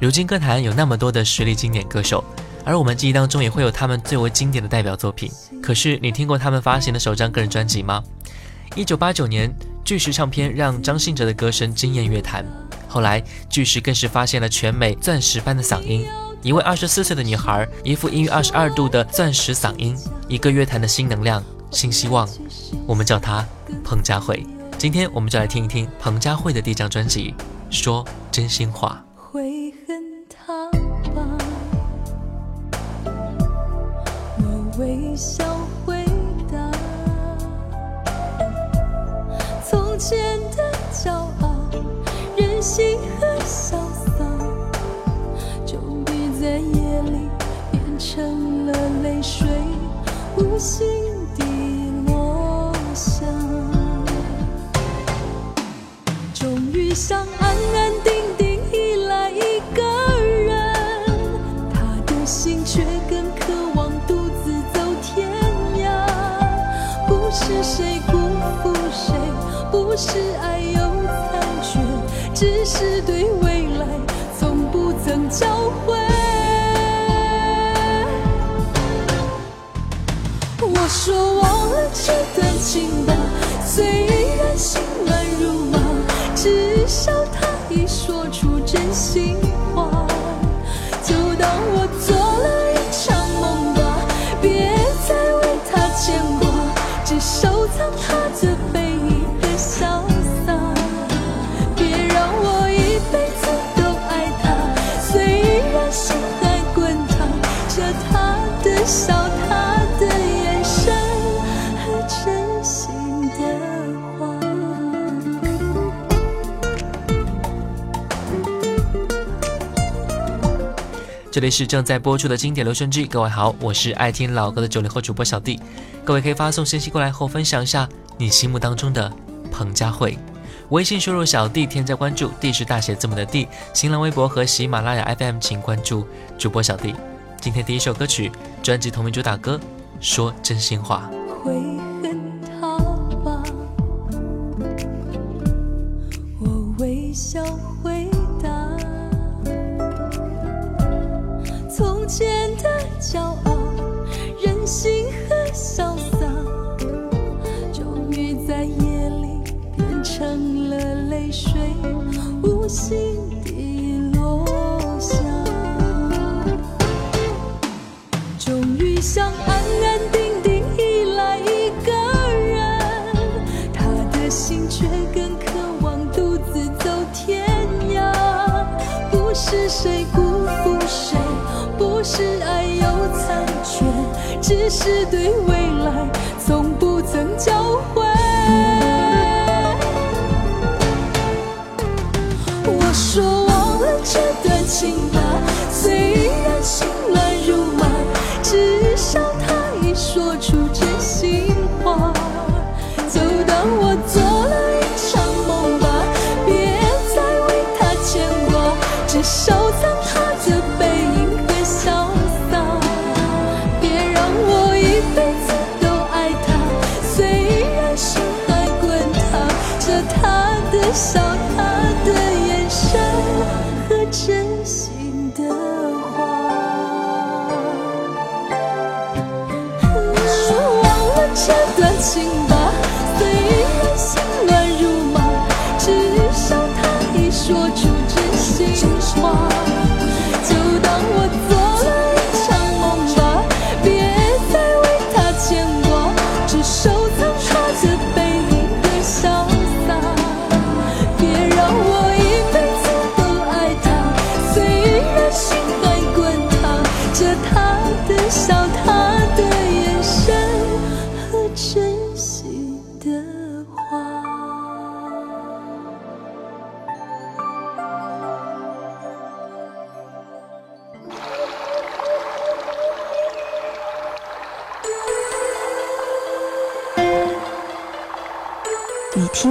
如今歌坛有那么多的实力经典歌手，而我们记忆当中也会有他们最为经典的代表作品。可是你听过他们发行的首张个人专辑吗？一九八九年，巨石唱片让张信哲的歌声惊艳乐坛，后来巨石更是发现了全美钻石般的嗓音。一位二十四岁的女孩，一副音域二十二度的钻石嗓音，一个乐坛的新能量、新希望。我们叫她彭佳慧。今天我们就来听一听彭佳慧的第一张专辑《说真心话》。微笑回答。从前的骄傲、任性和潇洒，终于在夜里变成了泪水，无心地落下。终于想安安是爱有残缺，只是对未来从不曾交汇。我说忘了这段情吧，虽然心乱如麻，至少他已说出真心这里是正在播出的经典留声机，各位好，我是爱听老歌的九零后主播小弟。各位可以发送信息过来和我分享一下你心目当中的彭佳慧。微信输入小弟添加关注，D 是大写字母的 D。新浪微博和喜马拉雅 FM 请关注主播小弟。今天第一首歌曲，专辑同名主打歌《说真心话》。只是对未来说出真心话。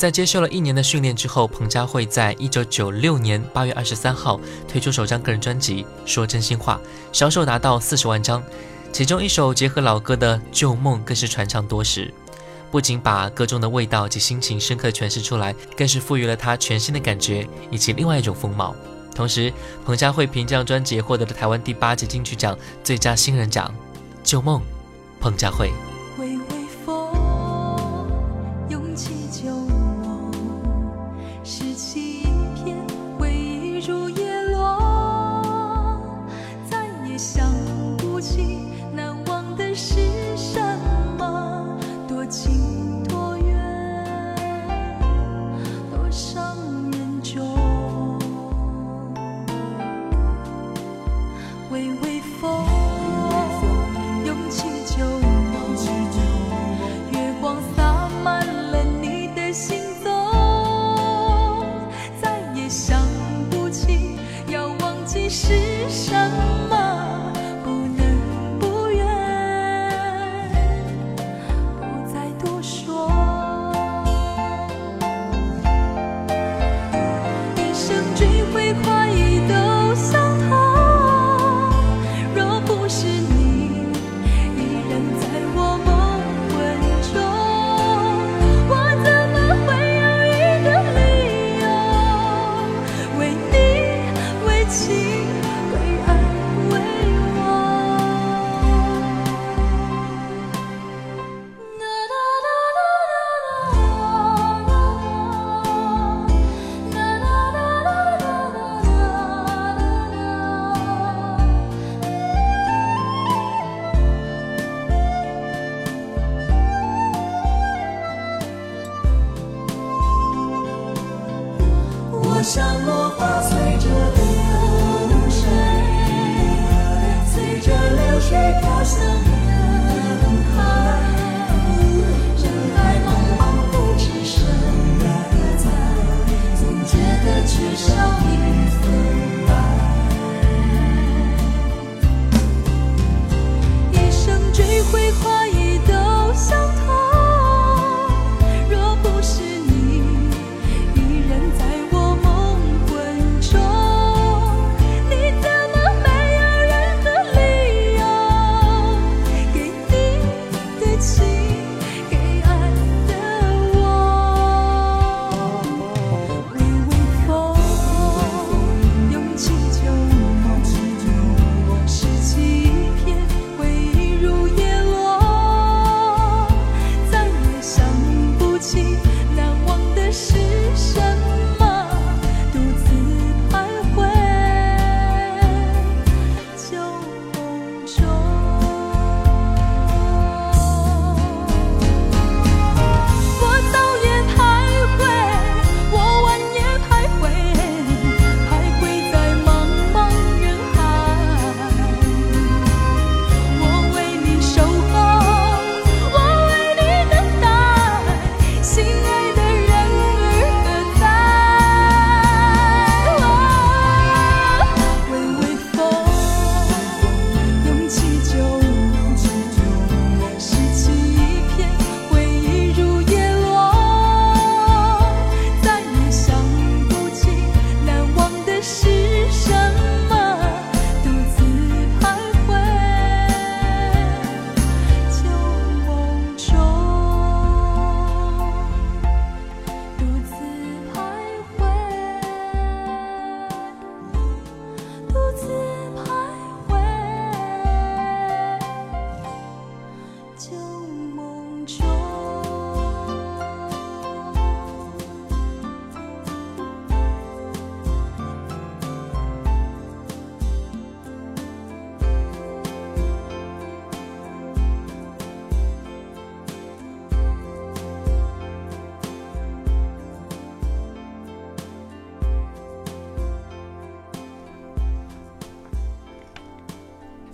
在接受了一年的训练之后，彭佳慧在一九九六年八月二十三号推出首张个人专辑《说真心话》，销售达到四十万张。其中一首结合老歌的《旧梦》更是传唱多时，不仅把歌中的味道及心情深刻诠释出来，更是赋予了它全新的感觉以及另外一种风貌。同时，彭佳慧凭这张专辑获得了台湾第八届金曲奖最佳新人奖。《旧梦》，彭佳慧。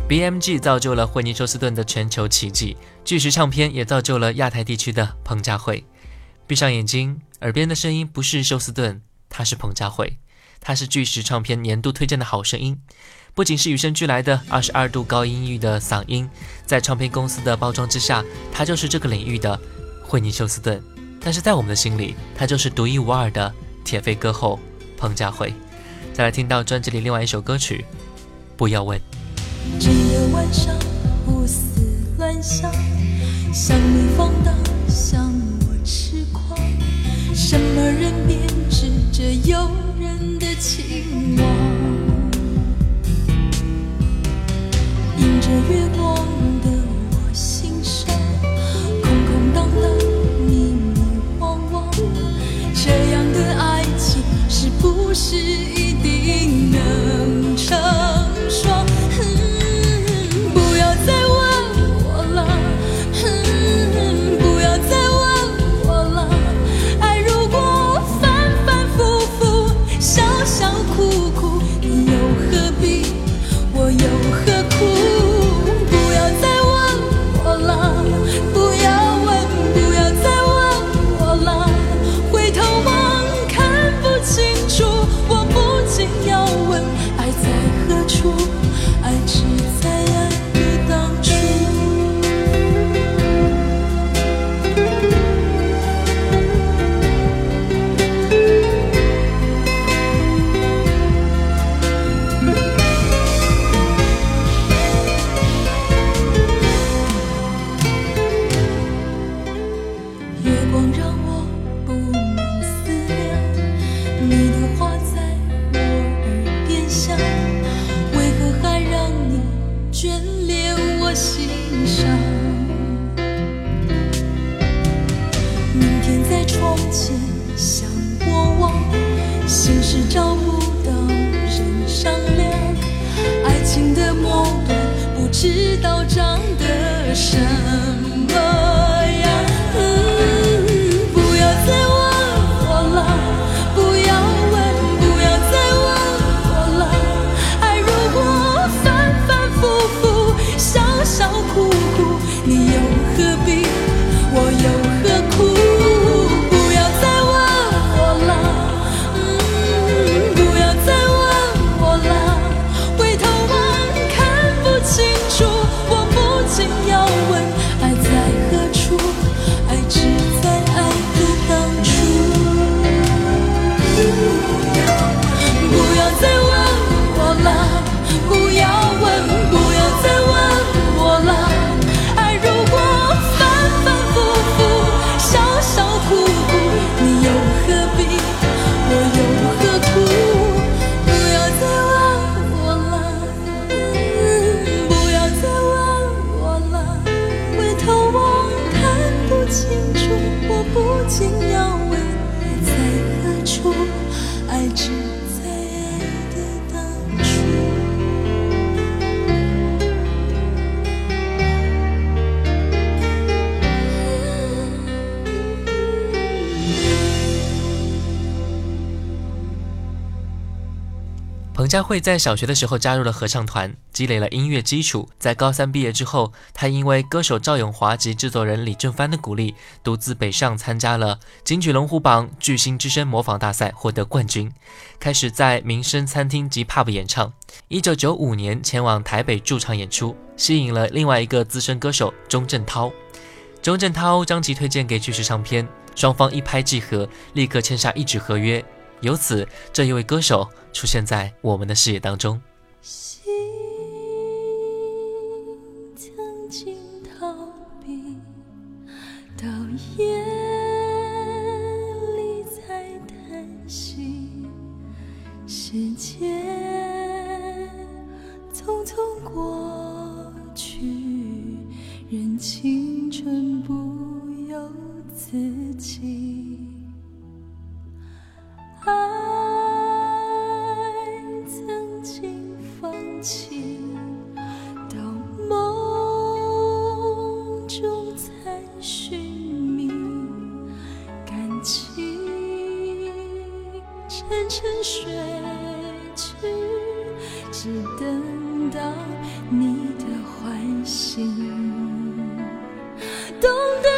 BMG 造就了惠尼休斯顿的全球奇迹，巨石唱片也造就了亚太地区的彭佳慧。闭上眼睛，耳边的声音不是休斯顿，它是彭佳慧，它是巨石唱片年度推荐的好声音。不仅是与生俱来的二十二度高音域的嗓音，在唱片公司的包装之下，它就是这个领域的惠尼休斯顿。但是在我们的心里，他就是独一无二的铁肺歌后彭佳慧。再来听到专辑里另外一首歌曲《不要问》。整个晚上胡思乱想，想你放荡，想我痴狂，什么人编织这诱人的情网？迎着月光的我心上，空空荡荡，迷迷惘惘，这样的爱情是不是一定能佳慧在小学的时候加入了合唱团，积累了音乐基础。在高三毕业之后，她因为歌手赵咏华及制作人李正帆的鼓励，独自北上参加了金曲龙虎榜巨星之声模仿大赛，获得冠军，开始在民生餐厅及 pub 演唱。一九九五年前往台北驻唱演出，吸引了另外一个资深歌手钟镇涛。钟镇涛将其推荐给巨石唱片，双方一拍即合，立刻签下一纸合约。由此，这一位歌手出现在我们的视野当中。心曾经逃避，到夜里才叹息。时间匆匆过去，任青春不由自爱曾经放弃，到梦中才寻觅。感情沉沉睡去，只等到你的唤醒，懂得。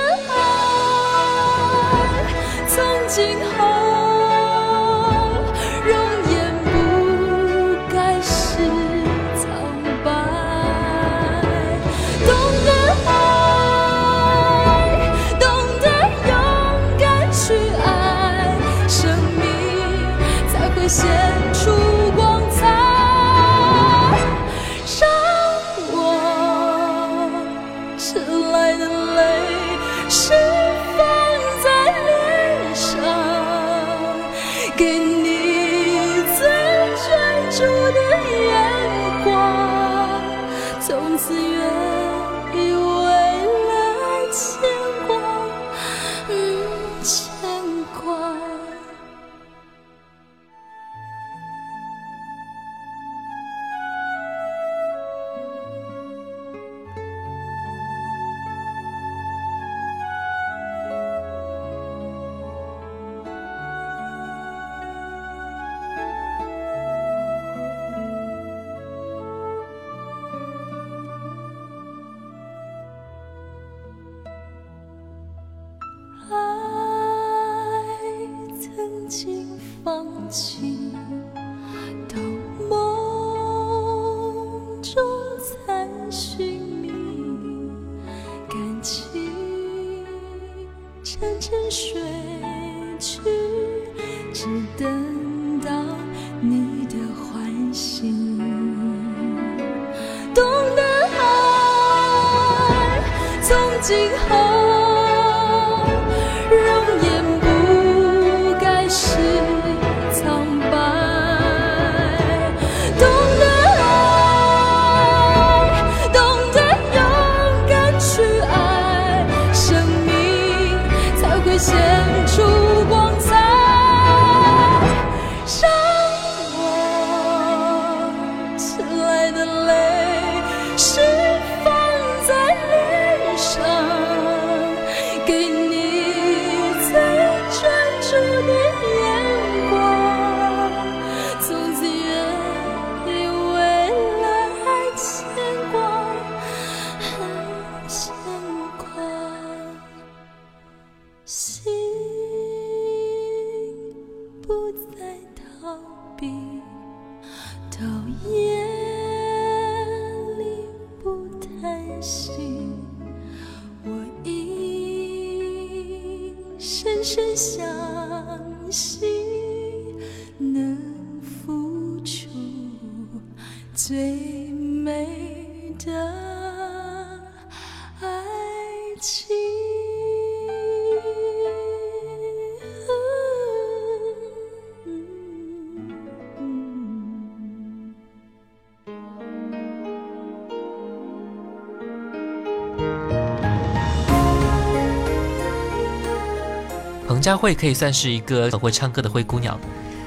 彭佳慧可以算是一个很会唱歌的灰姑娘，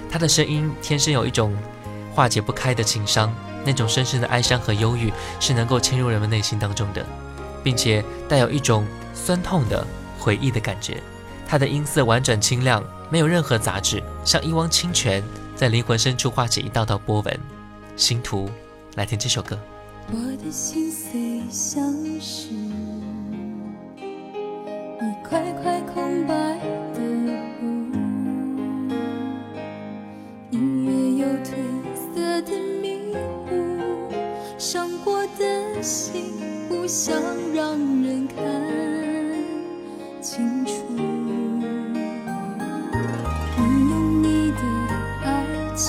她的声音天生有一种化解不开的情伤，那种深深的哀伤和忧郁是能够侵入人们内心当中的，并且带有一种酸痛的回忆的感觉。她的音色婉转清亮，没有任何杂质，像一汪清泉，在灵魂深处化起一道道波纹。星途，来听这首歌。我的心碎像是一块块空白想让人看清楚。你用你的爱情。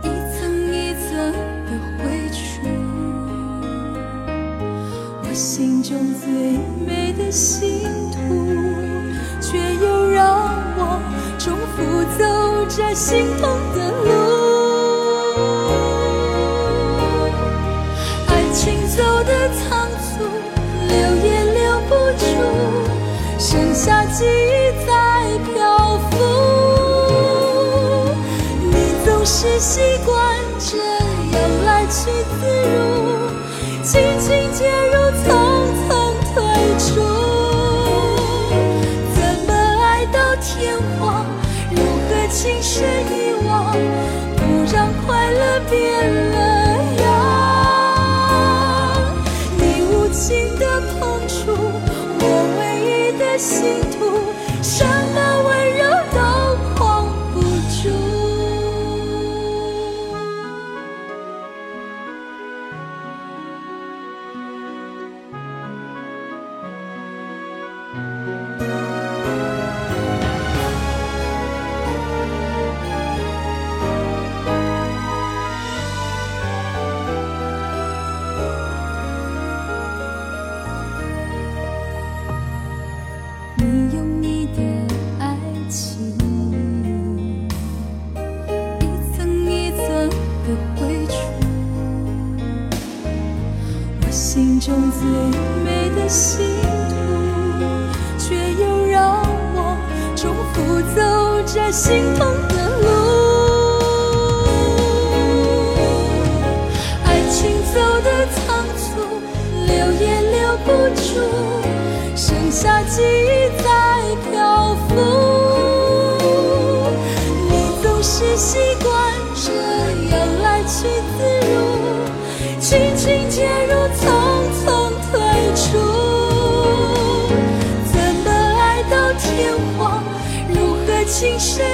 一层一层的绘出，我心中最美的星图，却又让我重复走着心痛的路是习惯这样来去自如，轻轻介入，匆匆退出。怎么爱到天荒？如何情深意最美的星途，却又让我重复走着心痛的路。爱情走得仓促，留也留不住，剩下记忆在漂浮。你总是习惯这样来去自今生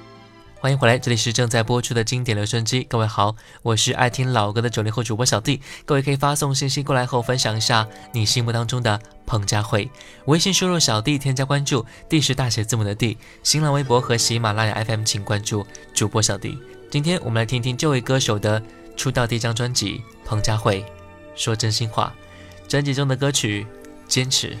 欢迎回来，这里是正在播出的经典留声机。各位好，我是爱听老歌的九零后主播小弟。各位可以发送信息过来后，分享一下你心目当中的彭佳慧。微信输入小弟，添加关注，D 是大写字母的 D。新浪微博和喜马拉雅 FM 请关注主播小弟。今天我们来听听这位歌手的出道第一张专辑《彭佳慧说真心话》，专辑中的歌曲《坚持》。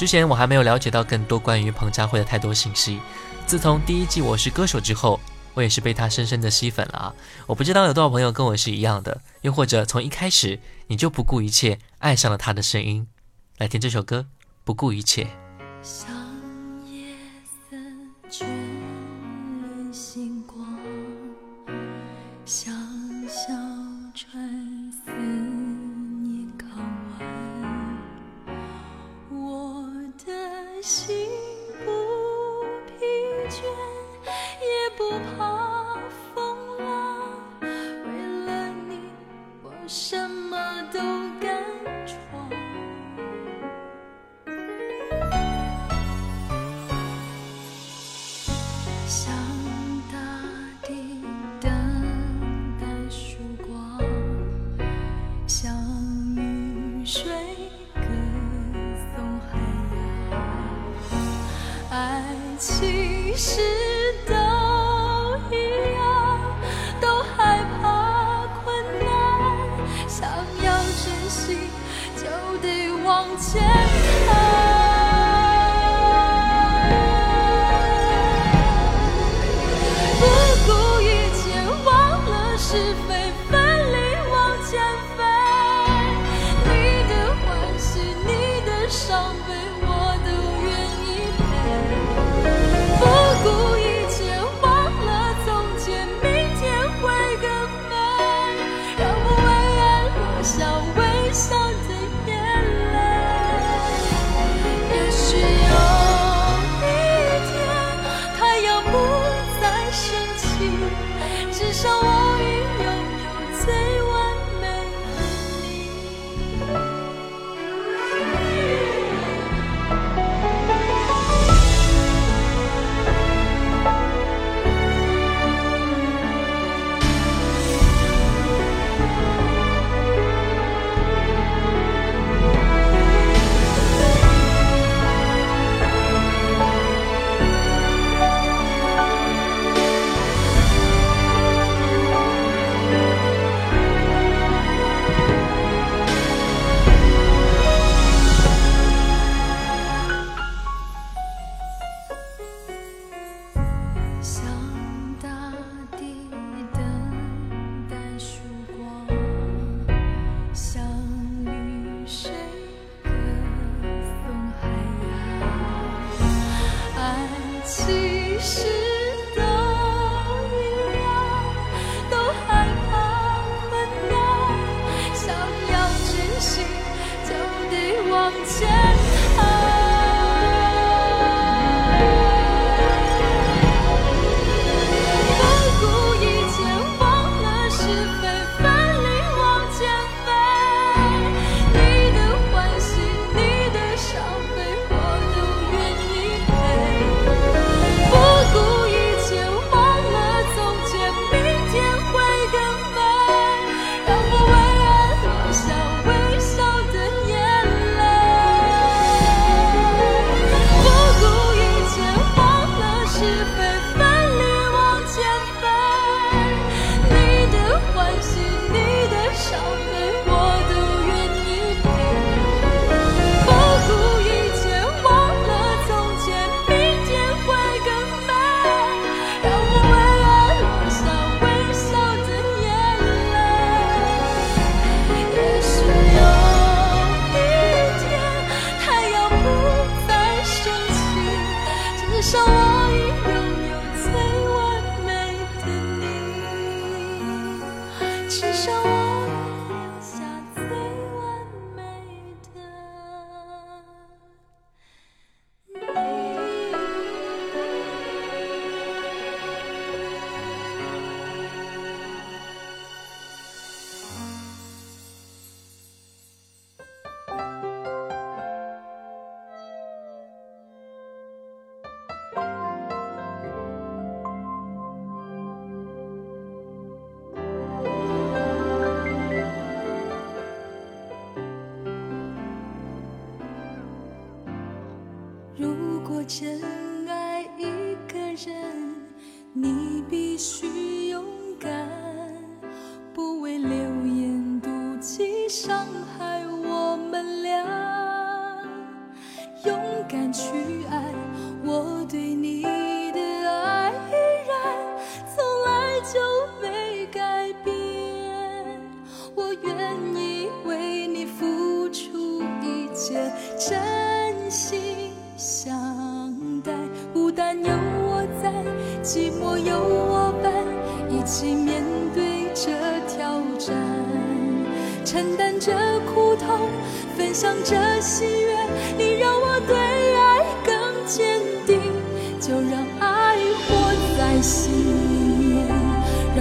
之前我还没有了解到更多关于彭佳慧的太多信息自从第一季我是歌手之后我也是被她深深的吸粉了啊。我不知道有多少朋友跟我是一样的又或者从一开始你就不顾一切爱上了她的声音。来听这首歌不顾一切。去爱。我对你的爱依然从来就没改变。我愿意为你付出一切，真心相待。孤单有我在，寂寞有我伴，一起面对这挑战，承担着苦痛，分享着喜悦。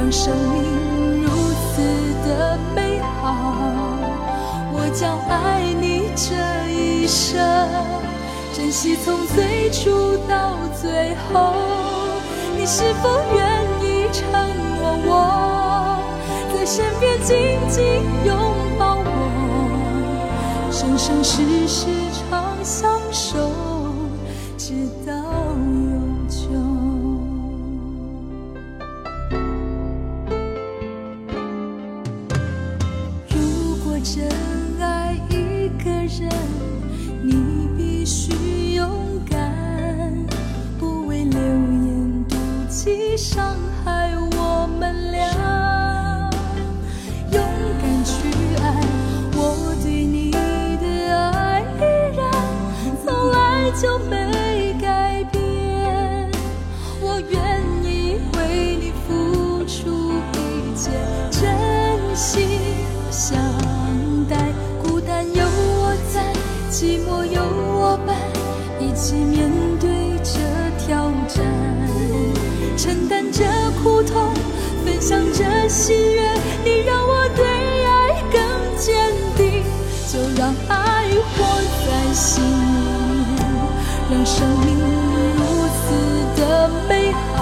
让生命如此的美好。我将爱你这一生，珍惜从最初到最后。你是否愿意承诺我，在身边紧紧拥抱我，生生世世长相守，苦痛，分享着喜悦。你让我对爱更坚定，就让爱活在心里面，让生命如此的美好。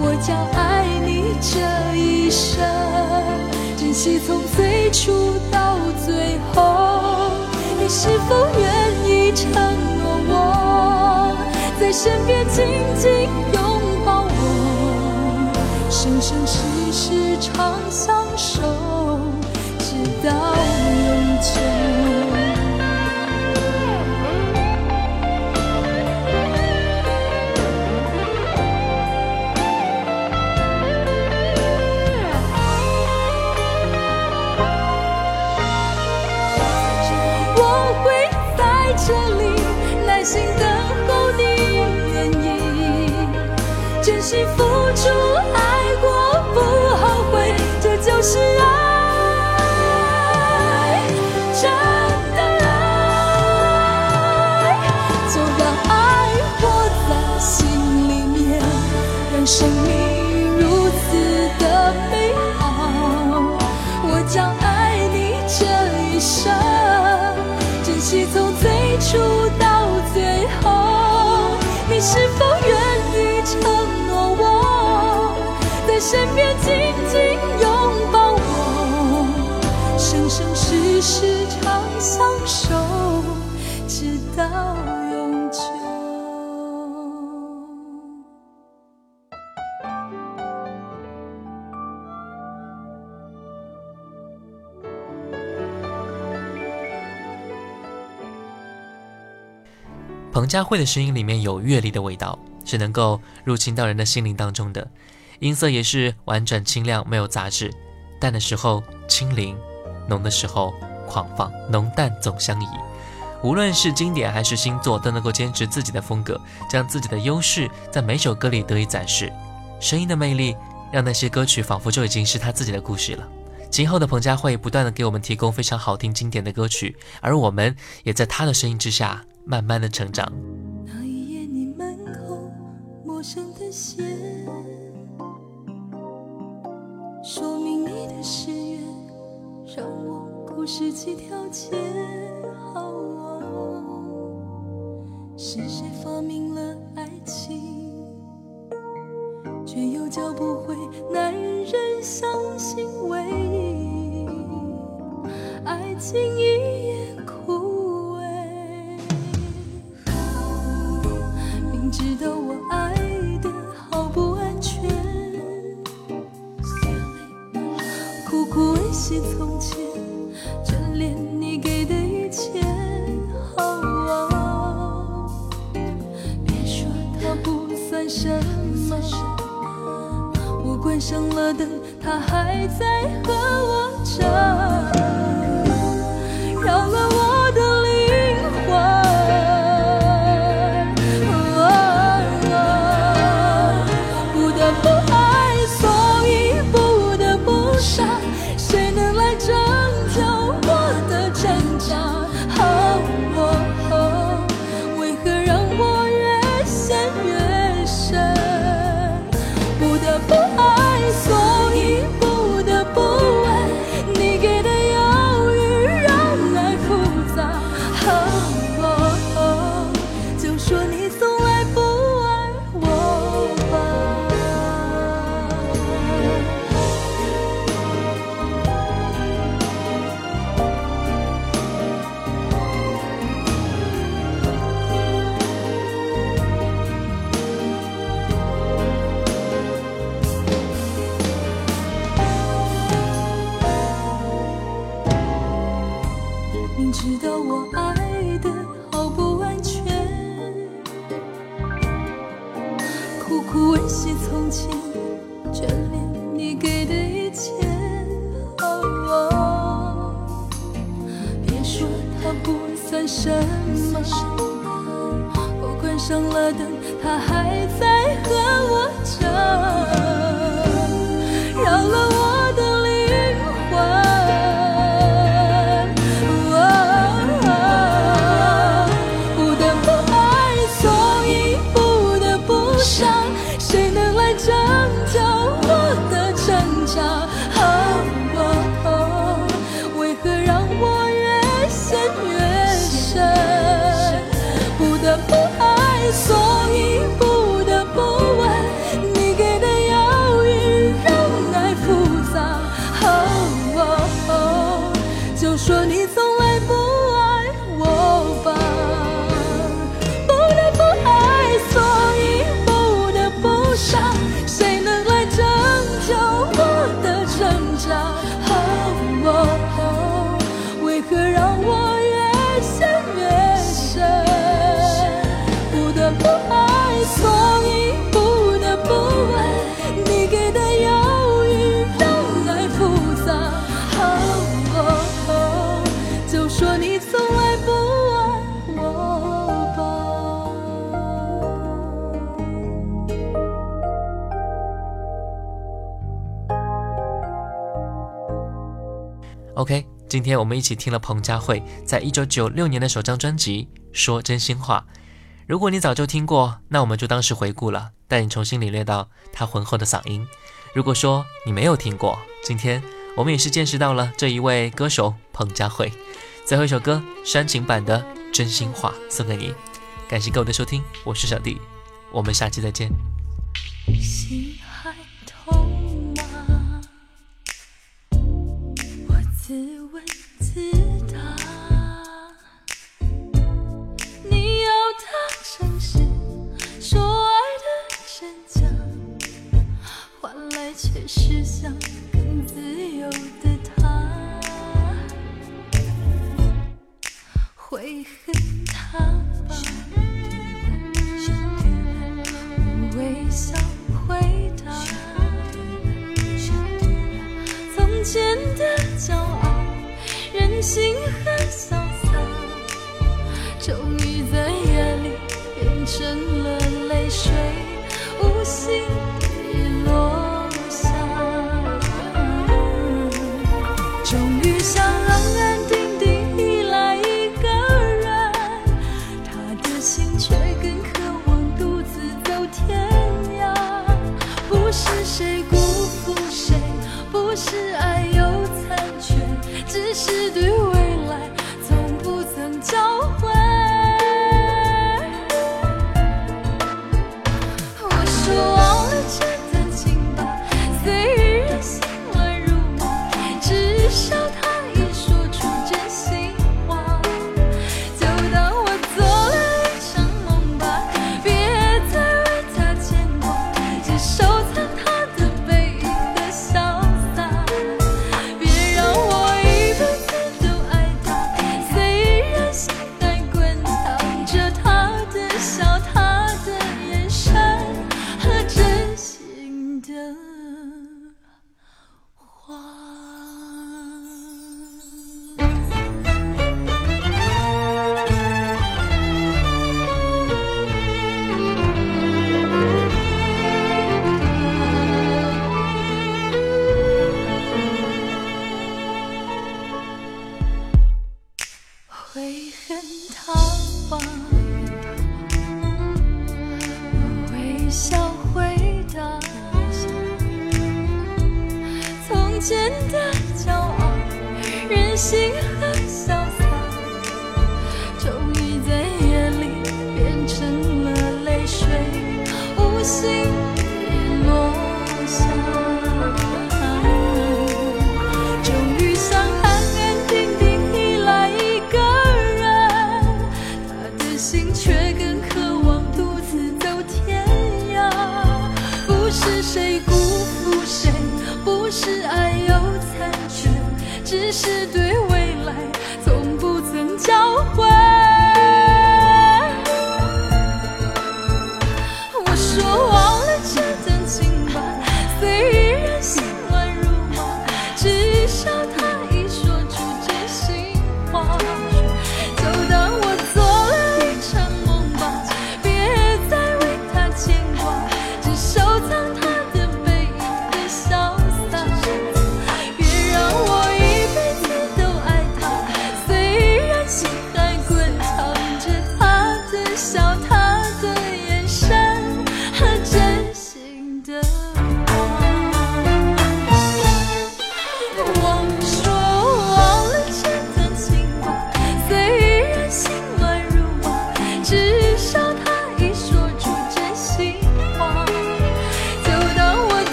我将爱你这一生，珍惜从最初到最后。你是否愿意承诺我，在身边紧紧拥，生生世世长相守，直到永久。真心付出爱过不后悔，这就是爱，佳慧的声音里面有阅历的味道，是能够入侵到人的心灵当中的。音色也是婉转清亮，没有杂质，淡的时候清灵，浓的时候狂放，浓淡总相宜。无论是经典还是新作，都能够坚持自己的风格，将自己的优势在每首歌里得以展示。声音的魅力，让那些歌曲仿佛就已经是他自己的故事了。今后的彭佳慧不断的给我们提供非常好听、经典的歌曲，而我们也在她的声音之下慢慢的成长。那一夜，你门口陌生的鞋，说明你的誓言，让我故事几条街。好哦，是谁发明了爱情，却又教不会男人相信唯一，爱情一夜从前，眷恋你给的一切。别说它不算什么，我关上了灯，它还在和我争。所以不。今天我们一起听了彭佳慧在一九九六年的首张专辑说真心话如果你早就听过那我们就当是回顾了。带你重新领略到她浑厚的嗓音如果说你没有听过今天我们也是见识到了。这一位歌手彭佳慧。最后一首歌煽情版的真心。话送给你感谢各位的收听我是小弟我们下期再见自大，你要他诚实，说爱的真假，换来却是笑。心。